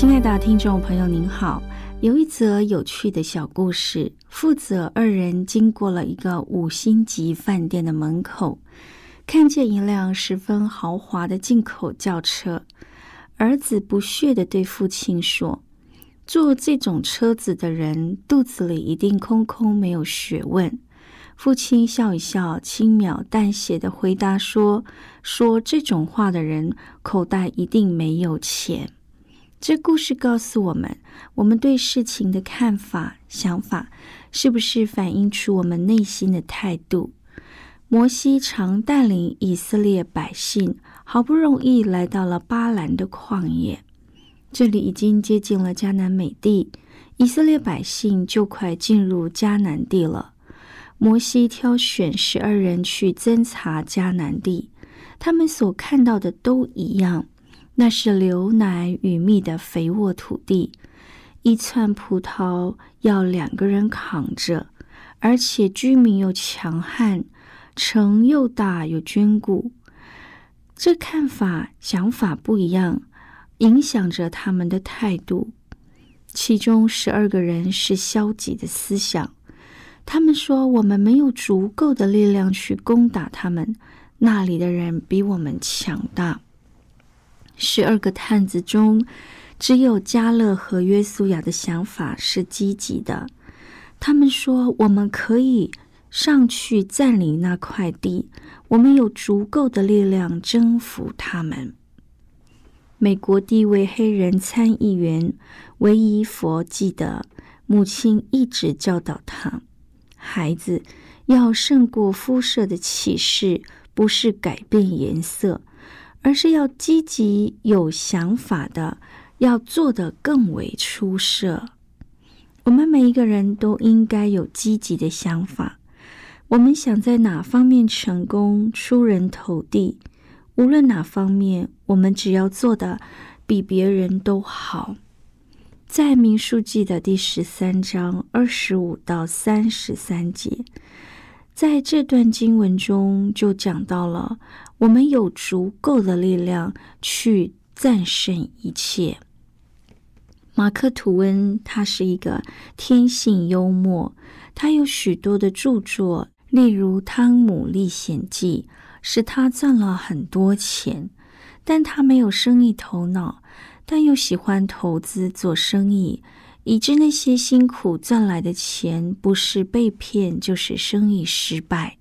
亲爱的听众朋友，您好。有一则有趣的小故事：父子二人经过了一个五星级饭店的门口，看见一辆十分豪华的进口轿车。儿子不屑地对父亲说：“坐这种车子的人肚子里一定空空，没有学问。”父亲笑一笑，轻描淡写地回答说：“说这种话的人口袋一定没有钱。”这故事告诉我们，我们对事情的看法、想法，是不是反映出我们内心的态度？摩西常带领以色列百姓，好不容易来到了巴兰的旷野，这里已经接近了迦南美地，以色列百姓就快进入迦南地了。摩西挑选十二人去侦查迦南地，他们所看到的都一样。那是牛奶与蜜的肥沃土地，一串葡萄要两个人扛着，而且居民又强悍，城又大又坚固。这看法、想法不一样，影响着他们的态度。其中十二个人是消极的思想，他们说：“我们没有足够的力量去攻打他们，那里的人比我们强大。”十二个探子中，只有加勒和约书亚的想法是积极的。他们说：“我们可以上去占领那块地，我们有足够的力量征服他们。”美国第一位黑人参议员维伊佛记得，母亲一直教导他：“孩子要胜过肤色的歧视，不是改变颜色。”而是要积极有想法的，要做得更为出色。我们每一个人都应该有积极的想法。我们想在哪方面成功、出人头地，无论哪方面，我们只要做的比别人都好。在民数记的第十三章二十五到三十三节。在这段经文中，就讲到了我们有足够的力量去战胜一切。马克·吐温他是一个天性幽默，他有许多的著作，例如《汤姆历险记》，使他赚了很多钱。但他没有生意头脑，但又喜欢投资做生意。以致那些辛苦赚来的钱，不是被骗，就是生意失败。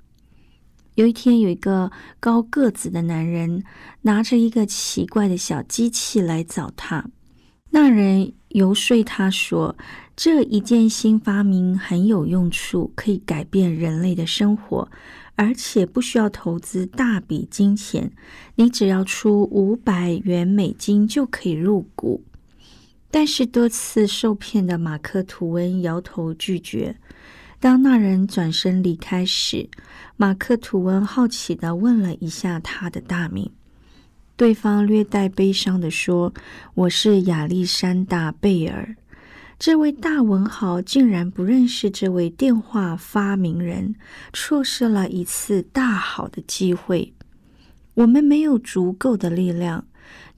有一天，有一个高个子的男人拿着一个奇怪的小机器来找他。那人游说他说：“这一件新发明很有用处，可以改变人类的生活，而且不需要投资大笔金钱，你只要出五百元美金就可以入股。”但是多次受骗的马克·吐温摇头拒绝。当那人转身离开时，马克·吐温好奇的问了一下他的大名。对方略带悲伤的说：“我是亚历山大·贝尔。”这位大文豪竟然不认识这位电话发明人，错失了一次大好的机会。我们没有足够的力量。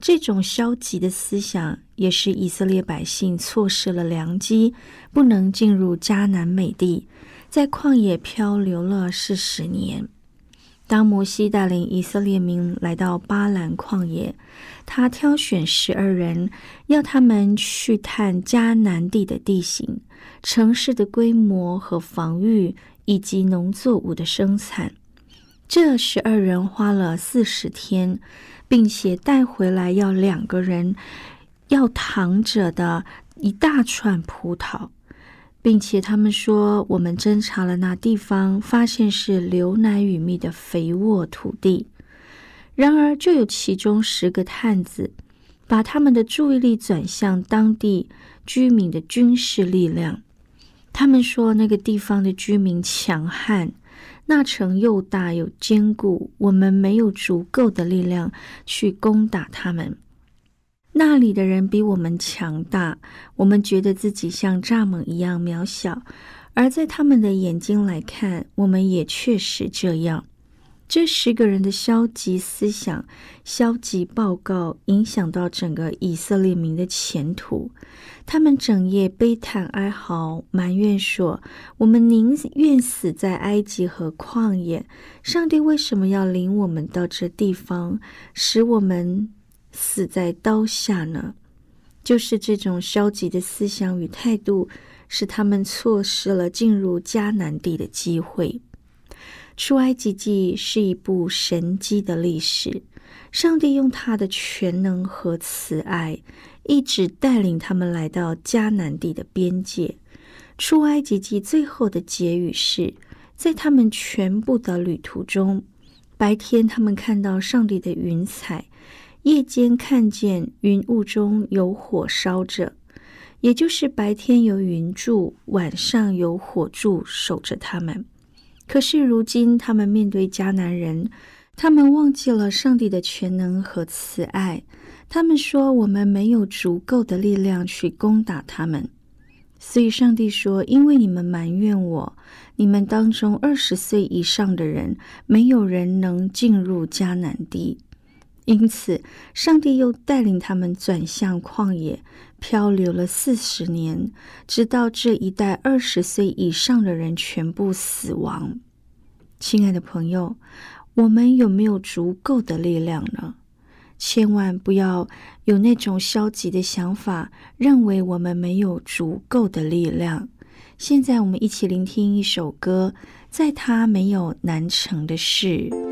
这种消极的思想也是以色列百姓错失了良机，不能进入迦南美地，在旷野漂流了四十年。当摩西带领以色列民来到巴兰旷野，他挑选十二人，要他们去探迦南地的地形、城市的规模和防御，以及农作物的生产。这十二人花了四十天，并且带回来要两个人要躺着的一大串葡萄，并且他们说：“我们侦查了那地方，发现是流奶与蜜的肥沃土地。”然而，就有其中十个探子把他们的注意力转向当地居民的军事力量。他们说，那个地方的居民强悍。那城又大又坚固，我们没有足够的力量去攻打他们。那里的人比我们强大，我们觉得自己像蚱蜢一样渺小，而在他们的眼睛来看，我们也确实这样。这十个人的消极思想、消极报告，影响到整个以色列民的前途。他们整夜悲叹哀嚎，埋怨说：“我们宁愿死在埃及和旷野，上帝为什么要领我们到这地方，使我们死在刀下呢？”就是这种消极的思想与态度，使他们错失了进入迦南地的机会。出埃及记是一部神迹的历史，上帝用他的全能和慈爱，一直带领他们来到迦南地的边界。出埃及记最后的结语是，在他们全部的旅途中，白天他们看到上帝的云彩，夜间看见云雾中有火烧着，也就是白天有云柱，晚上有火柱守着他们。可是如今，他们面对迦南人，他们忘记了上帝的全能和慈爱。他们说：“我们没有足够的力量去攻打他们。”所以，上帝说：“因为你们埋怨我，你们当中二十岁以上的人，没有人能进入迦南地。”因此，上帝又带领他们转向旷野，漂流了四十年，直到这一代二十岁以上的人全部死亡。亲爱的朋友，我们有没有足够的力量呢？千万不要有那种消极的想法，认为我们没有足够的力量。现在，我们一起聆听一首歌，在他没有难成的事。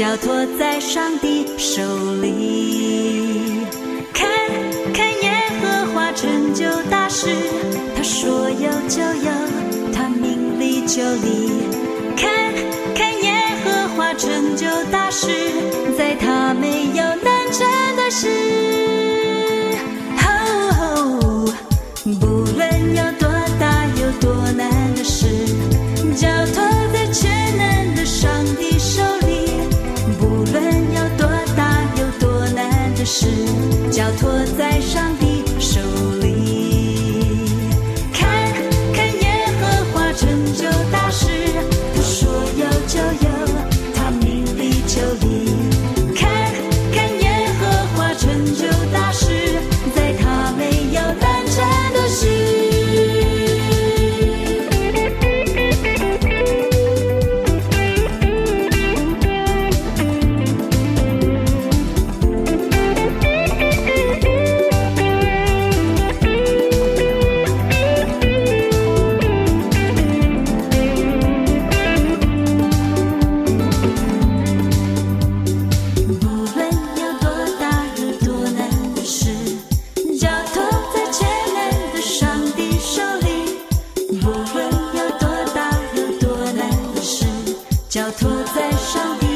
交托在上帝手里。看看耶和华成就大事，他说有就有，他命里就立。看看耶和华成就大事，在他没有难成的事。不论有多大有多难的事，交托。交托在上帝。脚托在上面。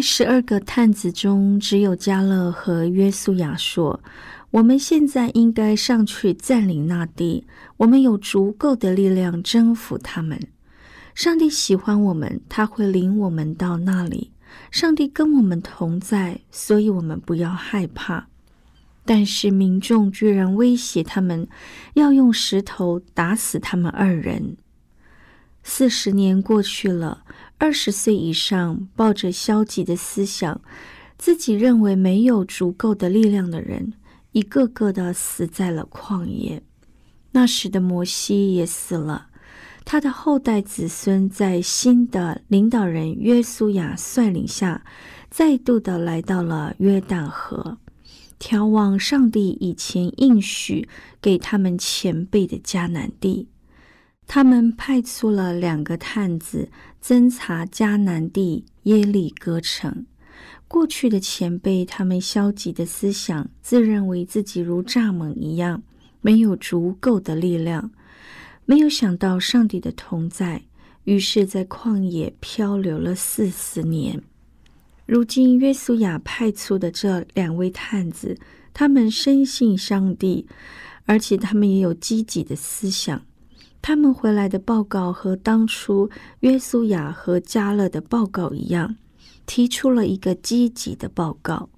在十二个探子中，只有加勒和约书亚说：“我们现在应该上去占领那地，我们有足够的力量征服他们。上帝喜欢我们，他会领我们到那里。上帝跟我们同在，所以我们不要害怕。”但是民众居然威胁他们，要用石头打死他们二人。四十年过去了，二十岁以上抱着消极的思想，自己认为没有足够的力量的人，一个个的死在了旷野。那时的摩西也死了，他的后代子孙在新的领导人约书亚率领下，再度的来到了约旦河，眺望上帝以前应许给他们前辈的迦南地。他们派出了两个探子侦查迦南地耶利哥城。过去的前辈，他们消极的思想，自认为自己如蚱蜢一样，没有足够的力量，没有想到上帝的同在，于是，在旷野漂流了四十年。如今，约书亚派出的这两位探子，他们深信上帝，而且他们也有积极的思想。他们回来的报告和当初约书亚和加勒的报告一样，提出了一个积极的报告。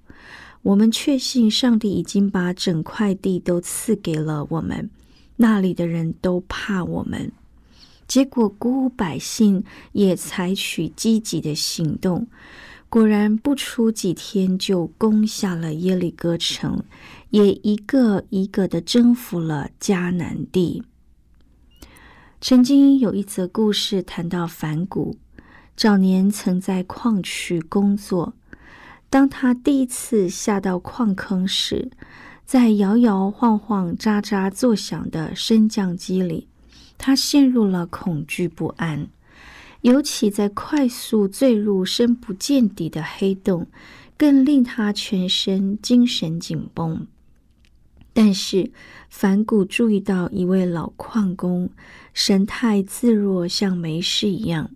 我们确信上帝已经把整块地都赐给了我们，那里的人都怕我们。结果鼓舞百姓也采取积极的行动，果然不出几天就攻下了耶利哥城，也一个一个的征服了迦南地。曾经有一则故事谈到反骨，早年曾在矿区工作。当他第一次下到矿坑时，在摇摇晃晃、喳喳作响的升降机里，他陷入了恐惧不安。尤其在快速坠入深不见底的黑洞，更令他全身精神紧绷。但是，反骨注意到一位老矿工神态自若，像没事一样。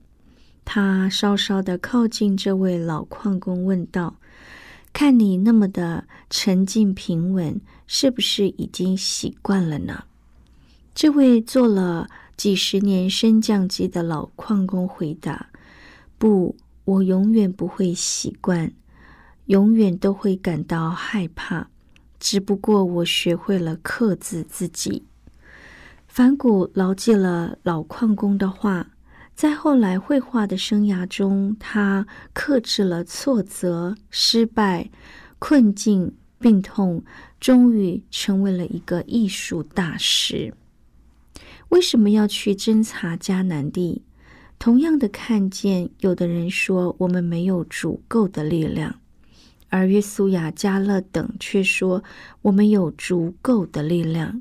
他稍稍的靠近这位老矿工，问道：“看你那么的沉静平稳，是不是已经习惯了呢？”这位做了几十年升降机的老矿工回答：“不，我永远不会习惯，永远都会感到害怕。”只不过我学会了克制自己。反谷牢记了老矿工的话，在后来绘画的生涯中，他克制了挫折、失败、困境、病痛，终于成为了一个艺术大师。为什么要去侦查迦南地？同样的看见，有的人说我们没有足够的力量。而约书亚、加勒等却说：“我们有足够的力量，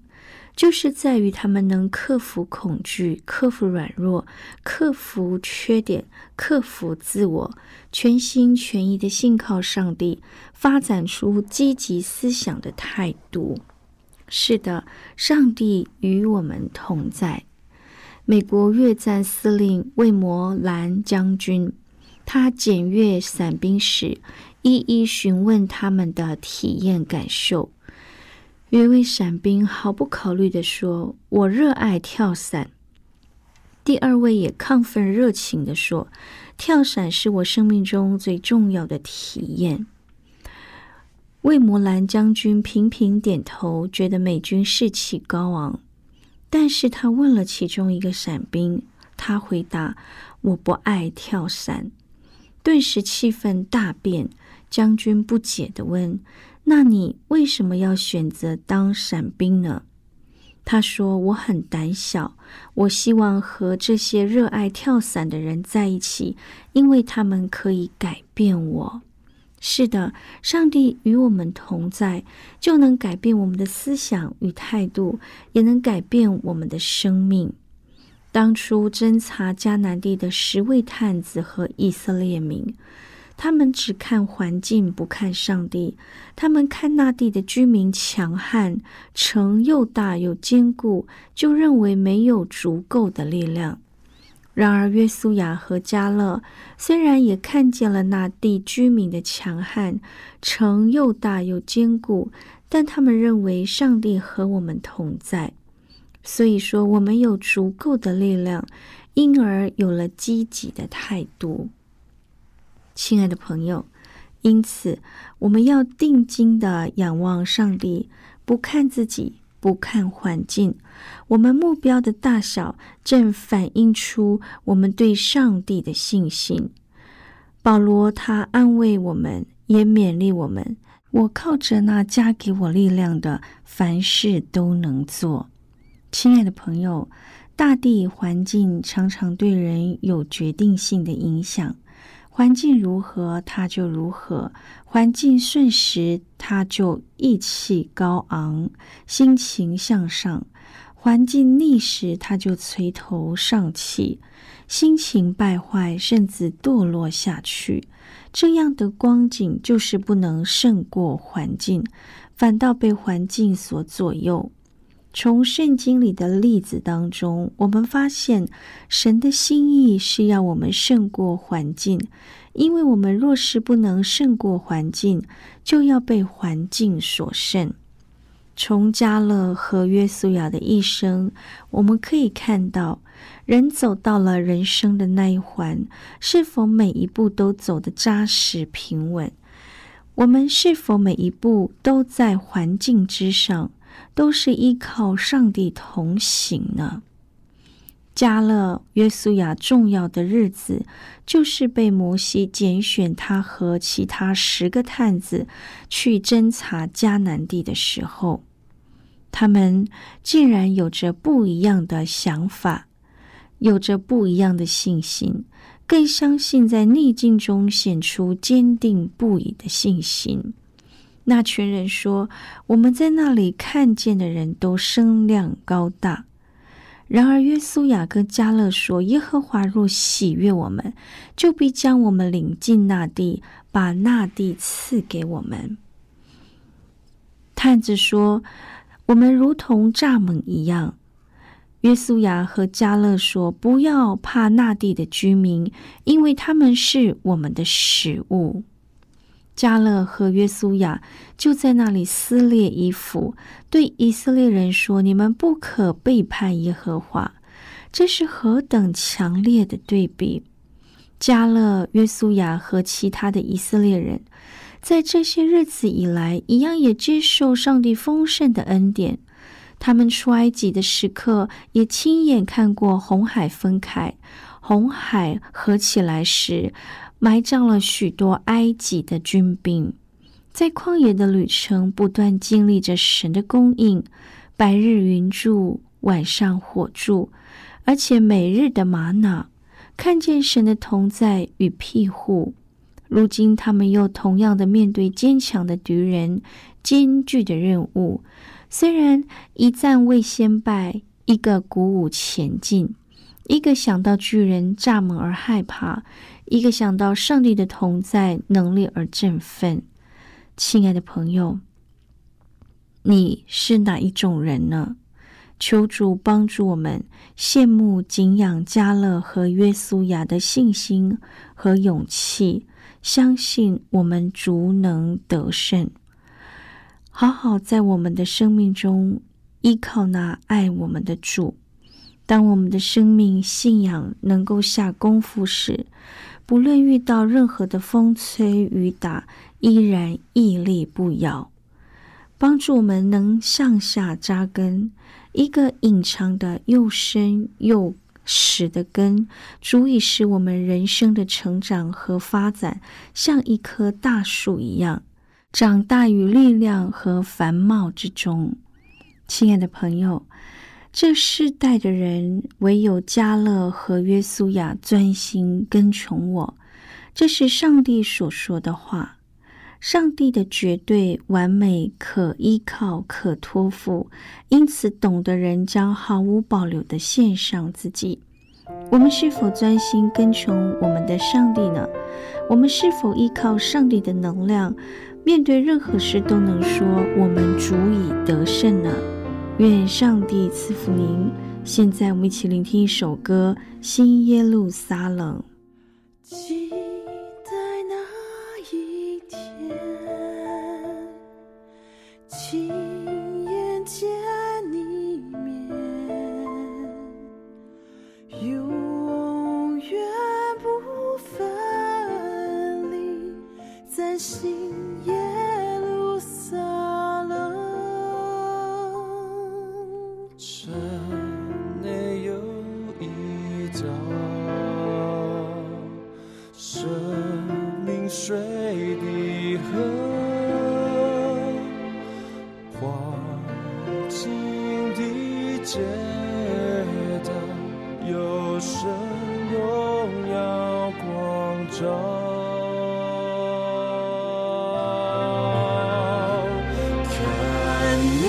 就是在于他们能克服恐惧、克服软弱、克服缺点、克服自我，全心全意的信靠上帝，发展出积极思想的态度。”是的，上帝与我们同在。美国越战司令魏摩兰将军，他检阅伞兵时。一一询问他们的体验感受。有一位伞兵毫不考虑的说：“我热爱跳伞。”第二位也亢奋热情的说：“跳伞是我生命中最重要的体验。”魏摩兰将军频频点头，觉得美军士气高昂。但是他问了其中一个伞兵，他回答：“我不爱跳伞。”顿时气氛大变。将军不解的问：“那你为什么要选择当伞兵呢？”他说：“我很胆小，我希望和这些热爱跳伞的人在一起，因为他们可以改变我。”是的，上帝与我们同在，就能改变我们的思想与态度，也能改变我们的生命。当初侦查迦南地的十位探子和以色列民。他们只看环境，不看上帝。他们看那地的居民强悍，城又大又坚固，就认为没有足够的力量。然而，约书亚和加勒虽然也看见了那地居民的强悍，城又大又坚固，但他们认为上帝和我们同在，所以说我们有足够的力量，因而有了积极的态度。亲爱的朋友，因此我们要定睛的仰望上帝，不看自己。不看环境，我们目标的大小正反映出我们对上帝的信心。保罗他安慰我们，也勉励我们：我靠着那加给我力量的，凡事都能做。亲爱的朋友，大地环境常常对人有决定性的影响。环境如何，他就如何；环境顺时，他就意气高昂，心情向上；环境逆时，他就垂头丧气，心情败坏，甚至堕落下去。这样的光景，就是不能胜过环境，反倒被环境所左右。从圣经里的例子当中，我们发现神的心意是要我们胜过环境，因为我们若是不能胜过环境，就要被环境所胜。从加勒和约书亚的一生，我们可以看到，人走到了人生的那一环，是否每一步都走得扎实平稳？我们是否每一步都在环境之上？都是依靠上帝同行呢。加勒约书亚重要的日子，就是被摩西拣选他和其他十个探子去侦查迦南地的时候，他们竟然有着不一样的想法，有着不一样的信心，更相信在逆境中显出坚定不移的信心。那群人说：“我们在那里看见的人都声量高大。”然而约书亚跟加勒说：“耶和华若喜悦我们，就必将我们领进那地，把那地赐给我们。”探子说：“我们如同蚱蜢一样。”约书亚和加勒说：“不要怕那地的居民，因为他们是我们的食物。”加勒和约书亚就在那里撕裂衣服，对以色列人说：“你们不可背叛耶和华。”这是何等强烈的对比！加勒、约书亚和其他的以色列人，在这些日子以来，一样也接受上帝丰盛的恩典。他们出埃及的时刻，也亲眼看过红海分开，红海合起来时。埋葬了许多埃及的军兵，在旷野的旅程不断经历着神的供应，白日云柱，晚上火柱，而且每日的玛瑙，看见神的同在与庇护。如今他们又同样的面对坚强的敌人，艰巨的任务。虽然一战未先败，一个鼓舞前进，一个想到巨人蚱蜢而害怕。一个想到上帝的同在能力而振奋，亲爱的朋友，你是哪一种人呢？求主帮助我们羡慕敬仰加勒和约书亚的信心和勇气，相信我们足能得胜，好好在我们的生命中依靠那爱我们的主。当我们的生命信仰能够下功夫时，不论遇到任何的风吹雨打，依然屹立不摇，帮助我们能向下扎根。一个隐藏的又深又实的根，足以使我们人生的成长和发展像一棵大树一样，长大于力量和繁茂之中。亲爱的朋友。这世代的人，唯有加勒和约书亚专心跟从我。这是上帝所说的话。上帝的绝对完美，可依靠，可托付，因此懂的人将毫无保留的献上自己。我们是否专心跟从我们的上帝呢？我们是否依靠上帝的能量，面对任何事都能说我们足以得胜呢？愿上帝赐福您。现在我们一起聆听一首歌新耶路撒冷。中。看那，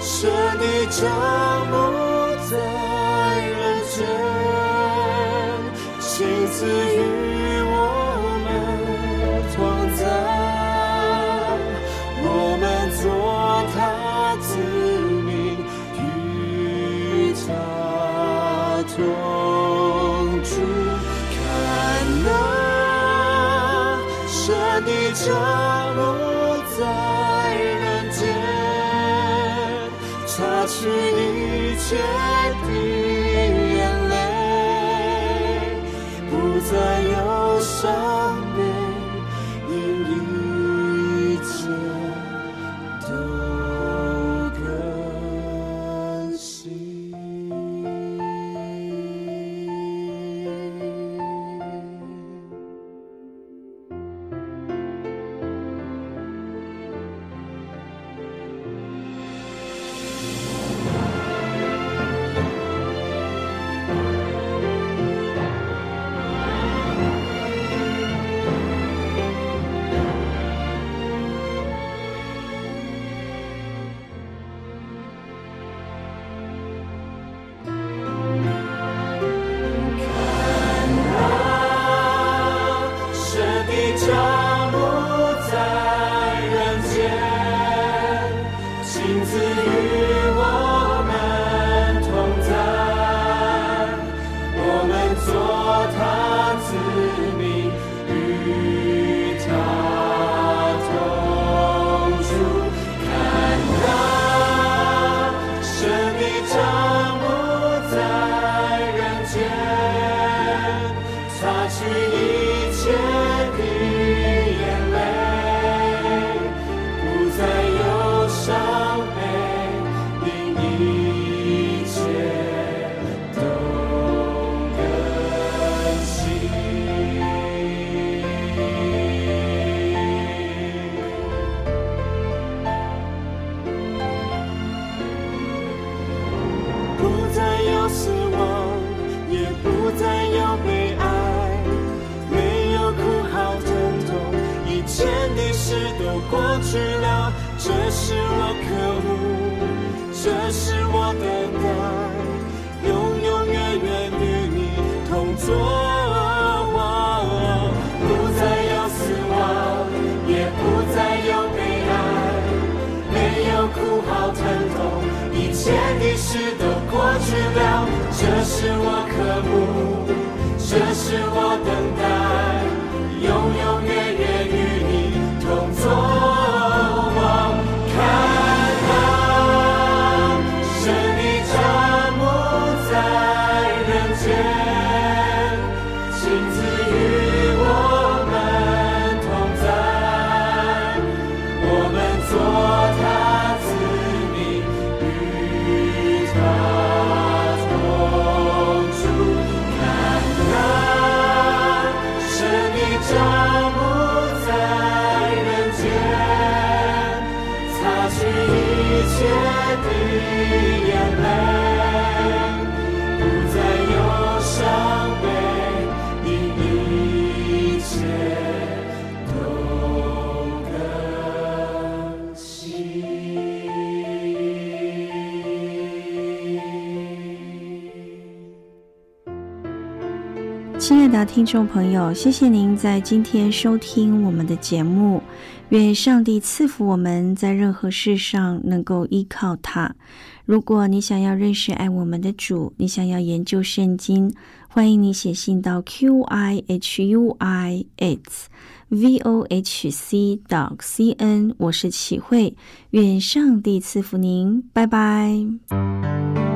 是你降落在人间，心自。是一切。见的事都过去了，这是我渴慕，这是我等待。Yeah, land. 听众朋友，谢谢您在今天收听我们的节目。愿上帝赐福我们在任何事上能够依靠他。如果你想要认识爱我们的主，你想要研究圣经，欢迎你写信到 q i h u i s v o h c dot c n。我是启慧，愿上帝赐福您，拜拜。